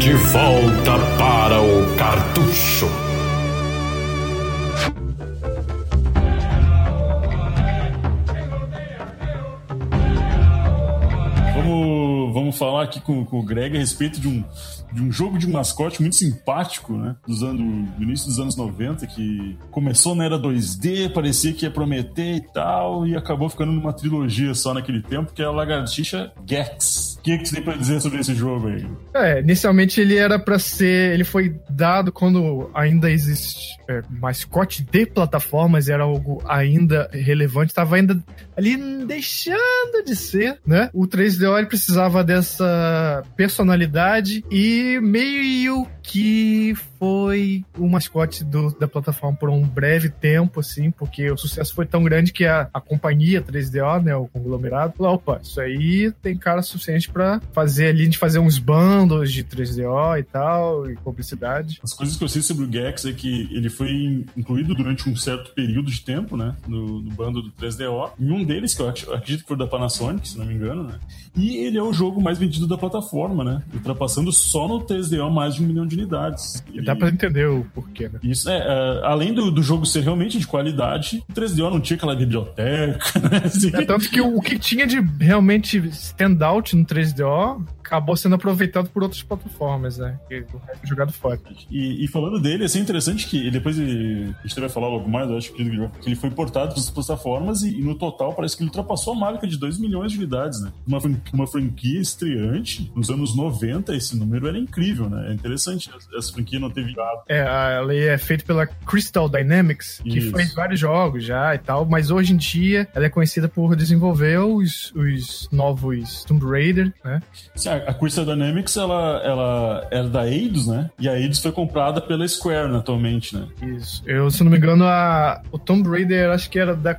De volta para o cartucho. Vamos, falar aqui com, com o Greg a respeito de um, de um jogo de mascote muito simpático, né? Dos anos, do início dos anos 90, que começou na era 2D, parecia que ia prometer e tal, e acabou ficando numa trilogia só naquele tempo, que é a Lagartixa Gex. O que, que você tem pra dizer sobre esse jogo aí? É, inicialmente ele era para ser. Ele foi dado quando ainda existe é, mascote de plataformas, era algo ainda relevante, estava ainda ali deixando de ser, né? O 3DO ele precisava dessa personalidade e meio que foi o mascote do, da plataforma por um breve tempo, assim, porque o sucesso foi tão grande que a, a companhia 3DO, né, o conglomerado, falou, opa, isso aí tem cara suficiente para fazer ali, de fazer uns bandos de 3DO e tal, e publicidade. As coisas que eu sei sobre o Gex é que ele foi incluído durante um certo período de tempo, né, no, no bando do 3DO, em um deles, que eu acredito que foi da Panasonic, se não me engano, né, e ele é o jogo mais vendido da plataforma, né, ultrapassando só no 3DO mais de um milhão de unidades. E... Dá pra entender o porquê, né? Isso, é, é além do, do jogo ser realmente de qualidade, o 3DO não tinha aquela biblioteca, né? Assim. É tanto que o, o que tinha de realmente standout no 3DO acabou sendo aproveitado por outras plataformas, né? Que o resto jogado fora. E, e, falando dele, é interessante que depois ele, a gente vai falar logo mais, eu acho que ele foi portado para as plataformas e, e, no total parece que ele ultrapassou a marca de 2 milhões de unidades, né? Uma, uma franquia estreante nos anos 90, esse número era incrível, né? É interessante essa franquia não ter virado. É, ela é feita pela Crystal Dynamics, que Isso. fez vários jogos já e tal, mas hoje em dia ela é conhecida por desenvolver os, os novos Tomb Raider, né? Sim, a Crystal Dynamics, ela, ela era da Eidos, né? E a Eidos foi comprada pela Square né, atualmente, né? Isso. Eu, se não me engano, a, o Tomb Raider, acho que era da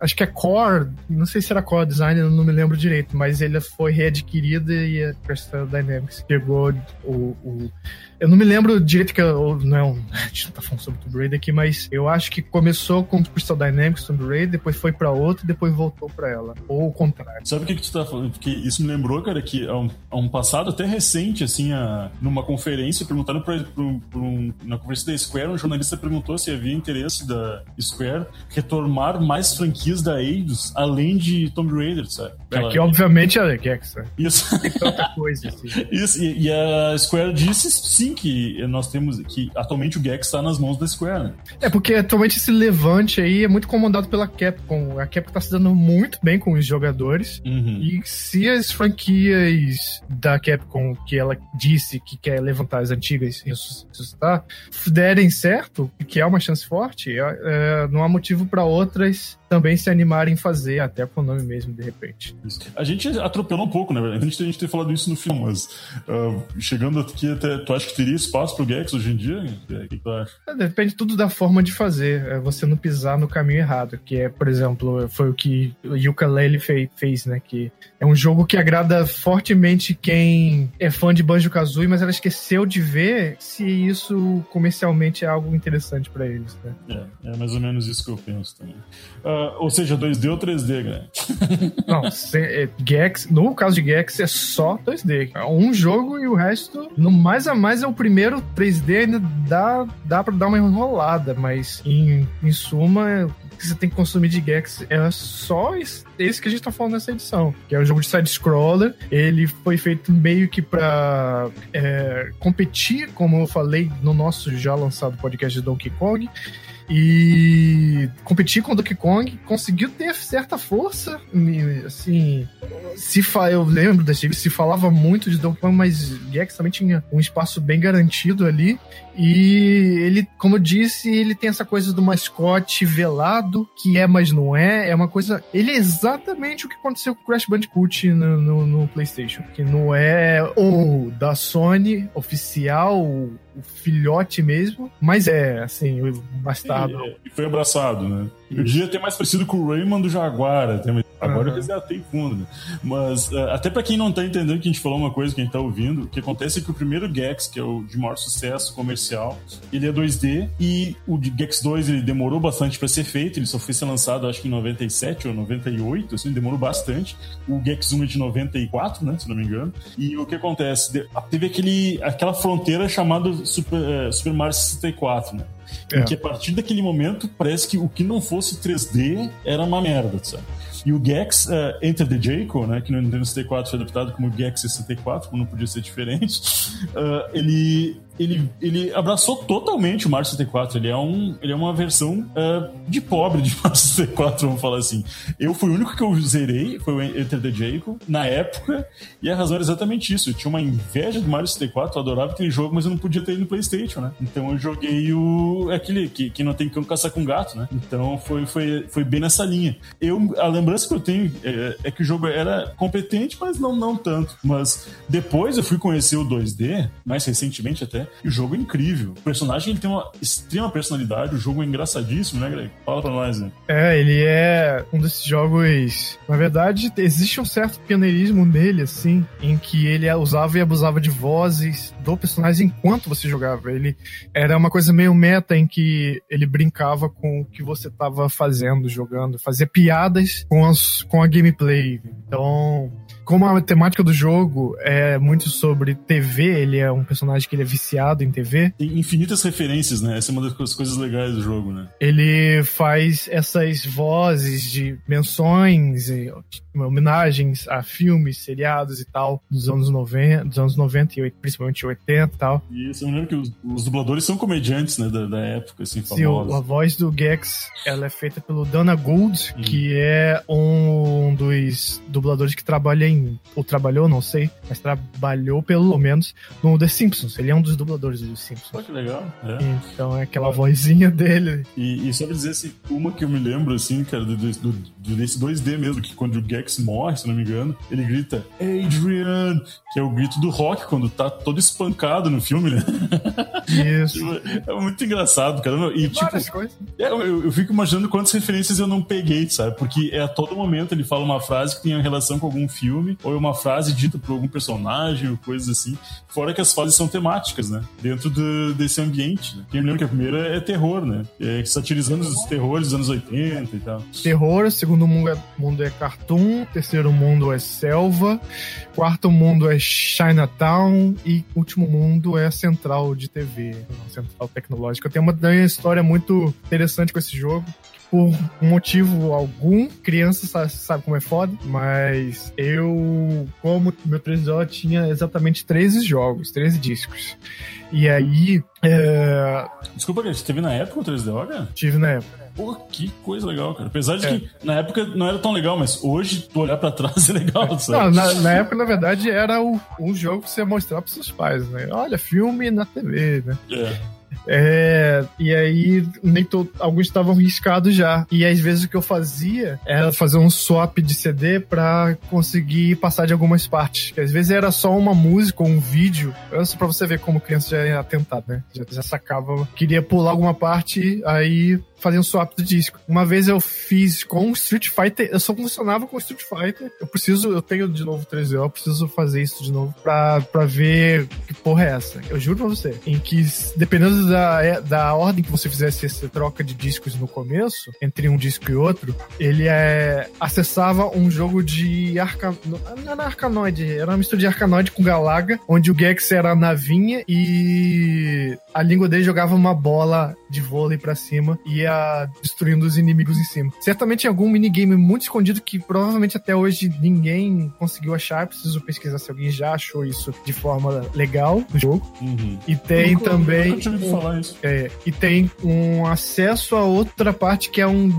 acho que é Core, não sei se era Core Design, não me lembro direito, mas ele foi readquirido e a Crystal Dynamics pegou o, o eu não me lembro direito que eu, não, a gente não tá falando sobre Tomb Raider aqui, mas eu acho que começou com Crystal Dynamics Tomb Raider, depois foi pra outra e depois voltou pra ela. Ou o contrário. Sabe o que, que tu tá falando? Porque isso me lembrou, cara, que há um, há um passado até recente, assim, a, numa conferência, perguntaram pra, pra, pra um, na conferência da Square, um jornalista perguntou se havia interesse da Square retomar mais franquias da Eidos, além de Tomb Raider, sabe? Ela, é que obviamente é Gex, né? Isso. Tanta coisa, assim. Isso, e, e a Square disse sim que nós temos que atualmente o Gex está nas mãos da Square. Né? É porque atualmente esse levante aí é muito comandado pela Capcom. A Capcom está se dando muito bem com os jogadores uhum. e se as franquias da Capcom que ela disse que quer levantar as antigas e ressuscitar derem certo, que é uma chance forte, é, é, não há motivo para outras também se animarem em fazer, até com o nome mesmo, de repente. A gente atropelou um pouco, né? A gente, a gente tem falado isso no filme, mas uh, chegando aqui até. Tu acha que teria espaço pro Gex hoje em dia? O que tu acha? É, depende tudo da forma de fazer. É você não pisar no caminho errado, que é, por exemplo, foi o que o Yuka Lely fez, fez, né? Que é um jogo que agrada fortemente quem é fã de Banjo Kazooie, mas ela esqueceu de ver se isso comercialmente é algo interessante para eles, né? É, é mais ou menos isso que eu penso também. Uh, ou seja, 2D ou 3D, né? Não, é, Gex, no caso de Gex é só 2D. É um jogo e o resto, no mais a mais é o primeiro 3D ainda dá, dá pra dar uma enrolada, mas em, em suma, o que você tem que consumir de Gex é só esse que a gente tá falando nessa edição, que é um jogo de side-scroller. Ele foi feito meio que pra é, competir, como eu falei no nosso já lançado podcast de Donkey Kong, e competir com o Donkey Kong, conseguiu ter certa força, assim, se eu lembro desse se falava muito de Donkey Kong, mas Gex também tinha um espaço bem garantido ali, e ele, como eu disse, ele tem essa coisa do mascote velado, que é, mas não é. É uma coisa. Ele é exatamente o que aconteceu com o Crash Bandicoot no, no, no PlayStation. Que não é o da Sony oficial, o filhote mesmo, mas é, assim, o bastardo. E, e foi abraçado, né? Isso. Eu dia ter mais parecido com o Rayman do Jaguar, até, Agora Uhum. eu resgatei fundo, né? Mas uh, até pra quem não tá entendendo que a gente falou uma coisa, quem tá ouvindo, o que acontece é que o primeiro Gex, que é o de maior sucesso comercial, ele é 2D e o Gex 2 ele demorou bastante pra ser feito, ele só foi ser lançado acho que em 97 ou 98, assim, demorou bastante. O Gex 1 é de 94, né, se não me engano. E o que acontece? Teve aquele, aquela fronteira chamada Super, eh, Super Mario 64, né? É. Que a partir daquele momento parece que o que não fosse 3D era uma merda, sabe? E o Gex uh, Enter the Jaco, né, que no Nintendo 64 foi adaptado como Gex 64, como não podia ser diferente, uh, ele, ele, ele abraçou totalmente o Mario 64. Ele é, um, ele é uma versão uh, de pobre de Mario 64, vamos falar assim. Eu fui o único que eu zerei, foi o Enter the Jaco, na época, e a razão era exatamente isso. Eu tinha uma inveja do Mario 64, eu adorava aquele jogo, mas eu não podia ter ele no PlayStation, né? Então eu joguei o. aquele que, que não tem cão caçar com gato, né? Então foi, foi, foi bem nessa linha. Eu, a lembrança que eu tenho é, é que o jogo era competente, mas não, não tanto. Mas depois eu fui conhecer o 2D, mais recentemente até, e o jogo é incrível. O personagem ele tem uma extrema personalidade, o jogo é engraçadíssimo, né, Greg? Fala pra nós, né? É, ele é um desses jogos. Na verdade, existe um certo pioneirismo nele, assim, em que ele usava e abusava de vozes do personagem enquanto você jogava. Ele era uma coisa meio meta em que ele brincava com o que você estava fazendo, jogando, fazia piadas com, as, com a gameplay. Então, como a temática do jogo é muito sobre TV, ele é um personagem que ele é viciado em TV, Tem infinitas referências, né? Essa é uma das coisas- legais do jogo, né? ele faz essas vozes de menções homenagens a filmes, seriados e tal, dos anos 90, dos anos 90 e principalmente 80 e tal. E isso eu me lembro que os, os dubladores são comediantes, né? Da, da época, assim, Sim, o- a famosos. voz do Gex, ela é feita pelo Dana Gould, Hum. que é um dos dubladores que trabalha em, ou trabalhou, não sei, mas trabalhou pelo menos no The Simpsons. Ele é um dos dubladores do The Pô, Simpsons. que legal. É. Então é aquela vozinha dele. E, e só pra dizer assim, uma que eu me lembro, assim, cara, do, do, do- desse 2D mesmo, que quando o Gex morre, se não me engano, ele grita Adrian, que é o grito do rock quando tá todo espancado no filme, né? Isso. É muito engraçado, cara. E, tipo, Várias coisas. é, eu, eu fico imaginando quantas referências eu não peguei, sabe? Porque é a todo momento ele fala uma frase que tem relação com algum filme, ou é uma frase dita por algum personagem, ou coisas assim. Fora que as fases são temáticas, né? Dentro do- desse ambiente. Né? Quem lembra que a primeira é terror, né? É, satirizando os terrores dos anos 80 e tal. terror, segundo mundo é, mundo é cartoon, terceiro mundo é selva, quarto mundo é Chinatown e último mundo é central de TV, central tecnológica. Tem uma, tem uma história muito interessante com esse jogo. Por motivo algum, criança sabe, sabe como é foda, mas eu, como meu 3DO tinha exatamente 13 jogos, 13 discos. E aí, é, Desculpa, você teve na época o 3DO, cara? tive na época. Pô, que coisa legal, cara. Apesar de É. que na época não era tão legal, mas hoje tu olhar pra trás é legal, Não, sabe? na, na época, na verdade, era o, um jogo que você ia mostrar pros seus pais, né? Olha, filme na TV, né? É. É, e aí, nem to, alguns estavam riscados já. E às vezes o que eu fazia era fazer um swap de CD pra conseguir passar de algumas partes. Que às vezes era só uma música ou um vídeo. Era só pra você ver como criança já é atentado, né? Já, já sacava. Queria pular alguma parte, aí um swap do disco. Uma vez eu fiz com Street Fighter, eu só funcionava com Street Fighter. Eu preciso, eu tenho de novo 3D, eu preciso fazer isso de novo pra, pra ver que porra é essa. Eu juro pra você. Em que, dependendo da, é, da ordem que você fizesse essa troca de discos no começo, entre um disco e outro, ele é, acessava um jogo de arca, não era arcanoide, era uma mistura de arcanoide com Galaga, onde o Gex era navinha e a língua dele jogava uma bola de vôlei pra cima e ia destruindo os inimigos em cima. Certamente em algum minigame muito escondido que provavelmente até hoje ninguém conseguiu achar. Eu preciso pesquisar se alguém já achou isso de forma legal no jogo. Uhum. E tem Nunca- também. Nunca tinha ouvido um- falar isso. é, e tem um acesso a outra parte que é um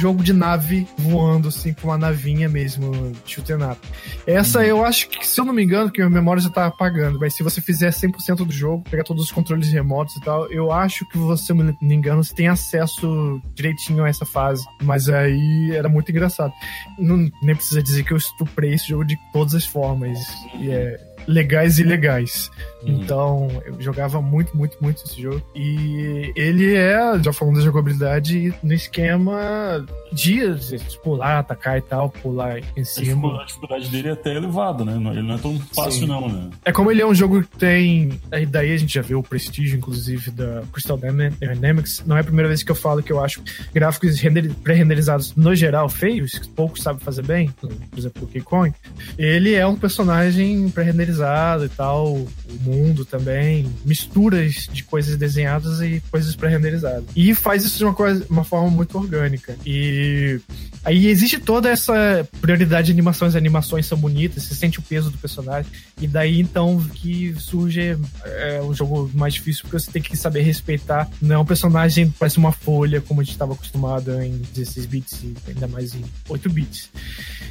jogo de nave voando, assim, com uma navinha mesmo, shoot 'em up. Essa eu acho que, se eu não me engano, que a minha memória já tá apagando, mas se você fizer 100% do jogo, pegar todos os controles remotos e tal, eu acho que você, eu não engano, você tem acesso direitinho a essa fase. Mas aí era muito engraçado. Não, nem precisa dizer que eu estuprei esse jogo de todas as formas. E é, legais e ilegais. Uhum. Então, eu jogava muito, muito, muito esse jogo. E ele é, já falando da jogabilidade, no esquema dias, pular, atacar e tal, pular em cima. A dificuldade dele é até elevada, né? Ele não é tão fácil, Sim. não, né? É como ele é um jogo que tem. Aí daí a gente já vê o prestígio, inclusive, da Crystal Dynamics. Não é a primeira vez que eu falo que eu acho gráficos pré-renderizados, no geral, feios, que poucos sabem fazer bem, por exemplo, o Kong. Ele é um personagem pré-renderizado e tal, o mundo também, misturas de coisas desenhadas e coisas pré-renderizadas. E faz isso de uma, coisa, uma forma muito orgânica. E aí existe toda essa prioridade de animações, as animações são bonitas, você sente o peso do personagem, e daí então que surge é, um jogo mais difícil, porque você tem que saber respeitar, não é um personagem parece uma folha, como a gente estava acostumado em 16 bits, e ainda mais em 8 bits.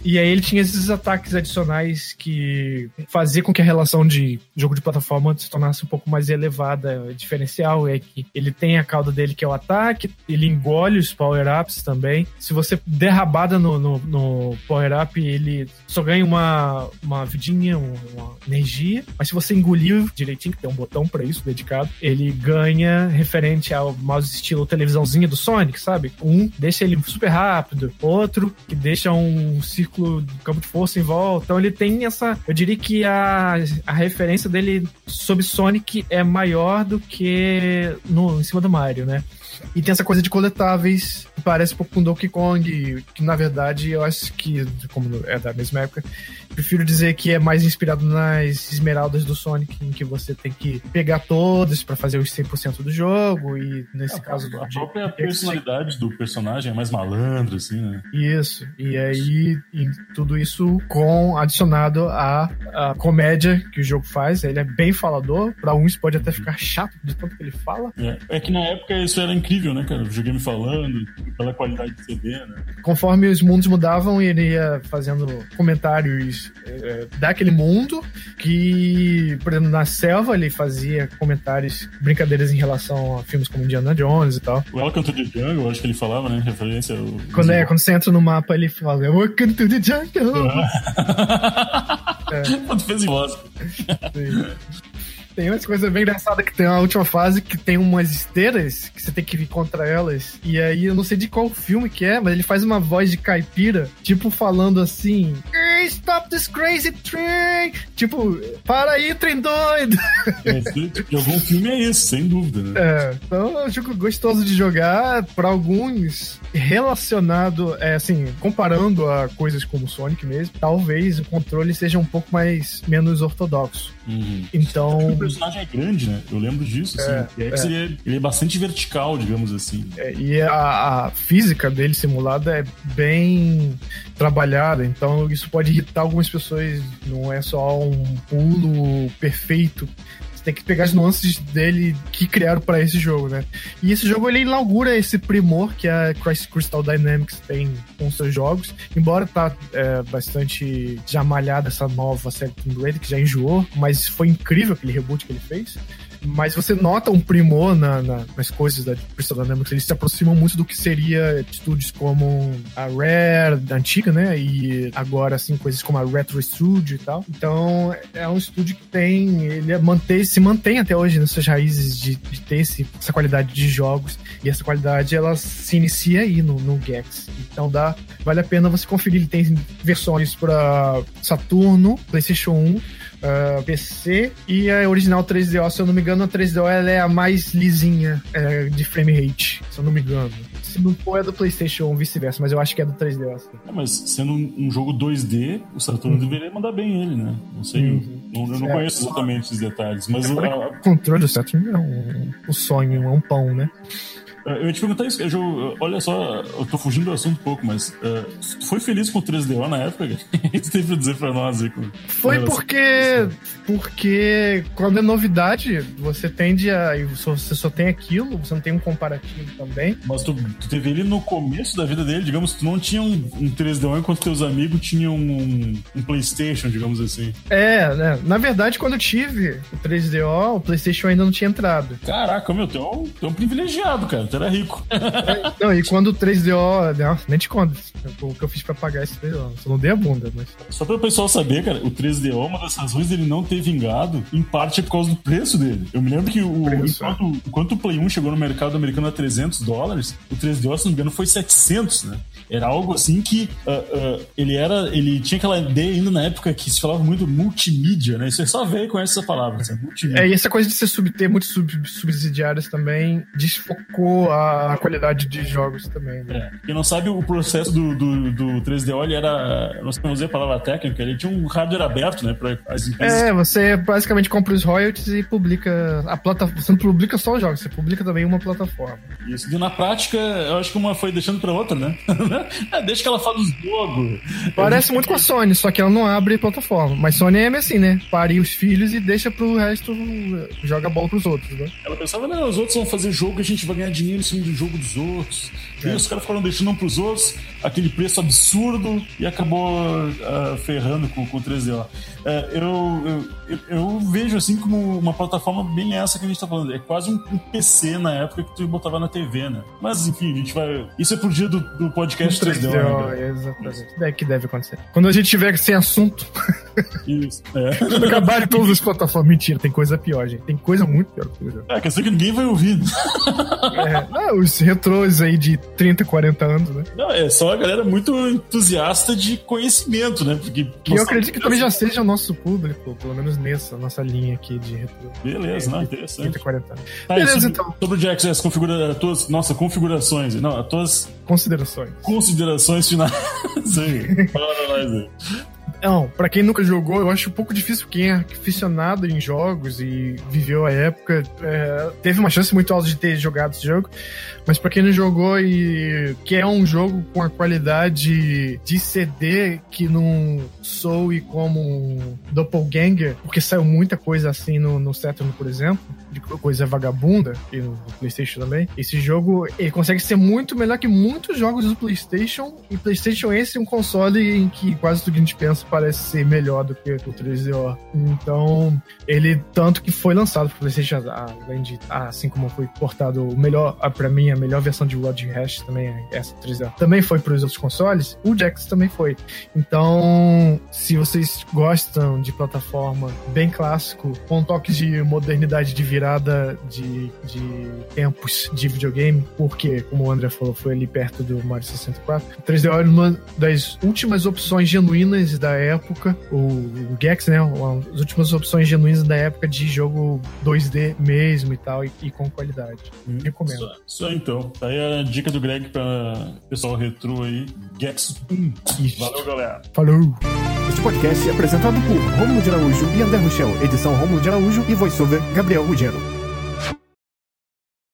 E aí ele tinha esses ataques adicionais que fazia com que a relação de jogo de plataforma se tornasse um pouco mais elevada. O diferencial é que ele tem a cauda dele que é o ataque, ele engole os power-ups também, se você der rabada no, no, no power-up, ele só ganha uma, uma vidinha, uma energia. Mas se você engolir direitinho, que tem um botão para isso dedicado, ele ganha referente ao mouse estilo televisãozinha do Sonic, sabe? Um deixa ele super rápido, outro que deixa um círculo de campo de força em volta. Então ele tem essa. Eu diria que a, a referência dele sobre Sonic é maior do que no, em cima do Mario, né? E tem essa coisa de coletáveis, parece um pouco com Donkey Kong, que na verdade eu acho que, como é da mesma época, prefiro dizer que é mais inspirado nas esmeraldas do Sonic, em que você tem que pegar todas para fazer os 100% do jogo, e nesse é, caso... A própria personalidade do personagem é mais malandro, assim, né? Isso, e aí e tudo isso com adicionado a, a comédia que o jogo faz, ele é bem falador, para uns pode até ficar chato de tanto que ele fala. É, é que na época isso era incrível, né, cara? O videogame falando, pela qualidade de CD, né? Conforme os mundos mudavam, ele ia fazendo comentários é, daquele mundo, que, por exemplo, na selva ele fazia comentários, brincadeiras em relação a filmes como Indiana Jones e tal. O Welcome to the Jungle, acho que ele falava, né? Referência ao... Quando, é, quando você entra no mapa, ele fala Welcome to the Jungle! é. Quando fez em voz. Tem umas coisas bem engraçadas que tem uma última fase que tem umas esteiras que você tem que ir contra elas. E aí eu não sei de qual filme que é, mas ele faz uma voz de caipira, tipo falando assim: Stop this crazy train! Tipo, para aí, trem doido! É, algum filme é esse, sem dúvida, né? É, então é um jogo gostoso de jogar. Para alguns, relacionado, é assim, comparando a coisas como Sonic mesmo, talvez o controle seja um pouco mais menos ortodoxo. Uhum. Então. O personagem é grande, né? Eu lembro disso, assim. É, é. Ele, ele, é bastante vertical, digamos assim. É, e a, a, física dele simulada é bem trabalhada, então isso pode irritar algumas pessoas. Não é só um pulo perfeito tem que pegar as nuances dele que criaram para esse jogo, né? E esse jogo ele inaugura esse primor que a Crystal Dynamics tem com seus jogos, embora tá é, bastante já malhada essa nova série Tomb Raider, que já enjoou, mas foi incrível aquele reboot que ele fez mas você nota um primor na, na, nas coisas da Crystal Dynamics. Eles se aproximam muito do que seria estúdios como a Rare, da antiga, né? E agora, assim, coisas como a Retro Studio e tal. Então, é um estúdio que tem. Ele é mantém, se mantém até hoje nessas raízes de, de ter esse, essa qualidade de jogos. E essa qualidade, ela se inicia aí no, no Gex. Então, dá, vale a pena você conferir. Ele tem versões para Saturno, PlayStation 1 uh, ah, PC e a original 3DO, se eu não me engano, a 3DO ela é a mais lisinha é, de frame rate, se eu não me engano. Se não for é do PlayStation ou vice-versa, mas eu acho que é do 3DO. Assim. É, mas sendo um, um, jogo 2D, o Saturno uhum. deveria mandar bem ele, né? Não sei, uhum. não, eu não é, conheço exatamente esses detalhes, mas... O controle do Saturn é um, um sonho, é um pão, né? É, eu ia te perguntar isso, eu, olha só, eu tô fugindo do assunto um pouco, mas uh, tu foi feliz com o 3DO na época? O que tu tem pra dizer pra nós aí? Com, foi porque, porque quando é novidade, você tende a. Você só tem aquilo, você não tem um comparativo também. Mas tu, tu teve ele no começo da vida dele, digamos, tu não tinha um, um 3DO enquanto teus amigos tinham um, um, PlayStation, digamos assim. É, né? Na verdade, quando eu tive o 3DO, o PlayStation ainda não tinha entrado. Caraca, meu, tu é um, tu é um privilegiado, cara Era rico. Não, e quando o 3DO. Não, nem te conto o que eu fiz pra pagar esse 3DO. Só não dei a bunda, mas. Só para o pessoal saber, cara, o 3DO, uma das razões dele não ter vingado, em parte é por causa do preço dele. Eu me lembro que o, Preço, enquanto, enquanto o Play 1 chegou no mercado americano a 300 dólares, o 3DO, se não me engano, foi 700, né? Era algo assim que ah, ah, ele era. Ele tinha aquela ideia ainda na época que se falava muito multimídia, né? É só ver com essa palavra, assim, multimídia. É, e essa coisa de ser sub, ter muitos sub- subsidiários também desfocou a qualidade de jogos também. Né? É. Quem não sabe, o processo do, do, do 3DO ele era. Não sei usei a palavra técnica, ele tinha um hardware aberto, né? Para as empresas. É, você basicamente compra os royalties e publica a plataforma. Você não publica só os jogos, você publica também uma plataforma. Isso. E na prática, eu acho que uma foi deixando pra outra, né? É, Deixa que ela fale os jogos. Parece muito com a Sony, só que ela não abre plataforma. Mas Sony é assim, né? Pare os filhos e deixa pro resto, joga bola pros outros, né? Ela pensava, não, os outros vão fazer jogo, a gente vai ganhar dinheiro em cima do jogo dos outros. E os caras foram deixando um pros outros, aquele preço absurdo, e acabou ah, ferrando com, com o 3DO. É, eu, eu, eu, eu vejo assim como uma plataforma bem essa que a gente tá falando. É quase um, um PC na época que tu botava na TV, né? Mas enfim, a gente vai. Isso é pro dia do, do podcast 3DO. né, 3DO, cara? exatamente. É que deve acontecer. Quando a gente tiver sem assunto, Isso. É. acabarem todas as plataformas. Mentira, tem coisa pior, gente. Tem coisa muito pior que isso. É, quer dizer que ninguém vai ouvir. É, não, os retrôs aí de 30, 40 anos, né? Não, é só a galera muito entusiasta de conhecimento, né? Porque, Que eu acredito que também já seja o nosso público, pelo menos nessa nossa linha aqui de retrô. Beleza, não, 30, interessante. 40 anos. Tá, Beleza, sobre, então. Sobre o Jax, as configura, as tuas, nossa, configurações, não, as tuas Considerações. considerações finais. aí. Fala pra nós aí. Não, pra quem nunca jogou, eu acho um pouco difícil quem é aficionado em jogos e viveu a época, é, teve uma chance muito alta de ter jogado esse jogo, mas pra quem não jogou e quer um jogo com a qualidade de CD que não soe como um Doppelganger, porque saiu muita coisa assim no, no Saturn, por exemplo, de coisa vagabunda, e no PlayStation também. Esse jogo ele consegue ser muito melhor que muitos jogos do PlayStation, e PlayStation esse é um console em que quase tudo que a gente pensa parece ser melhor do que o 3DO. Então, ele tanto que foi lançado pro PlayStation, além de, assim como foi portado o melhor, a- pra mim, a melhor versão de World Hash também, é essa 3DO, também foi pros outros consoles, o Jax também foi. Então, se vocês gostam de plataforma bem clássico, com toques de modernidade de virada de, de tempos de videogame, porque, como o André falou, foi ali perto do Mario 64, o 3DO era uma das últimas opções genuínas da época, o, o Gex, né, uma das últimas opções genuínas da época de jogo 2D mesmo e tal, e, e com qualidade. Recomendo. Só, só então. Tá aí a dica do Greg pra pessoal retrô aí. Gex 1. Isso. Valeu, galera. Falou! Este podcast é apresentado por Romulo de Araújo e André Rochel, edição Romulo de Araújo e voiceover Gabriel Ruggiero.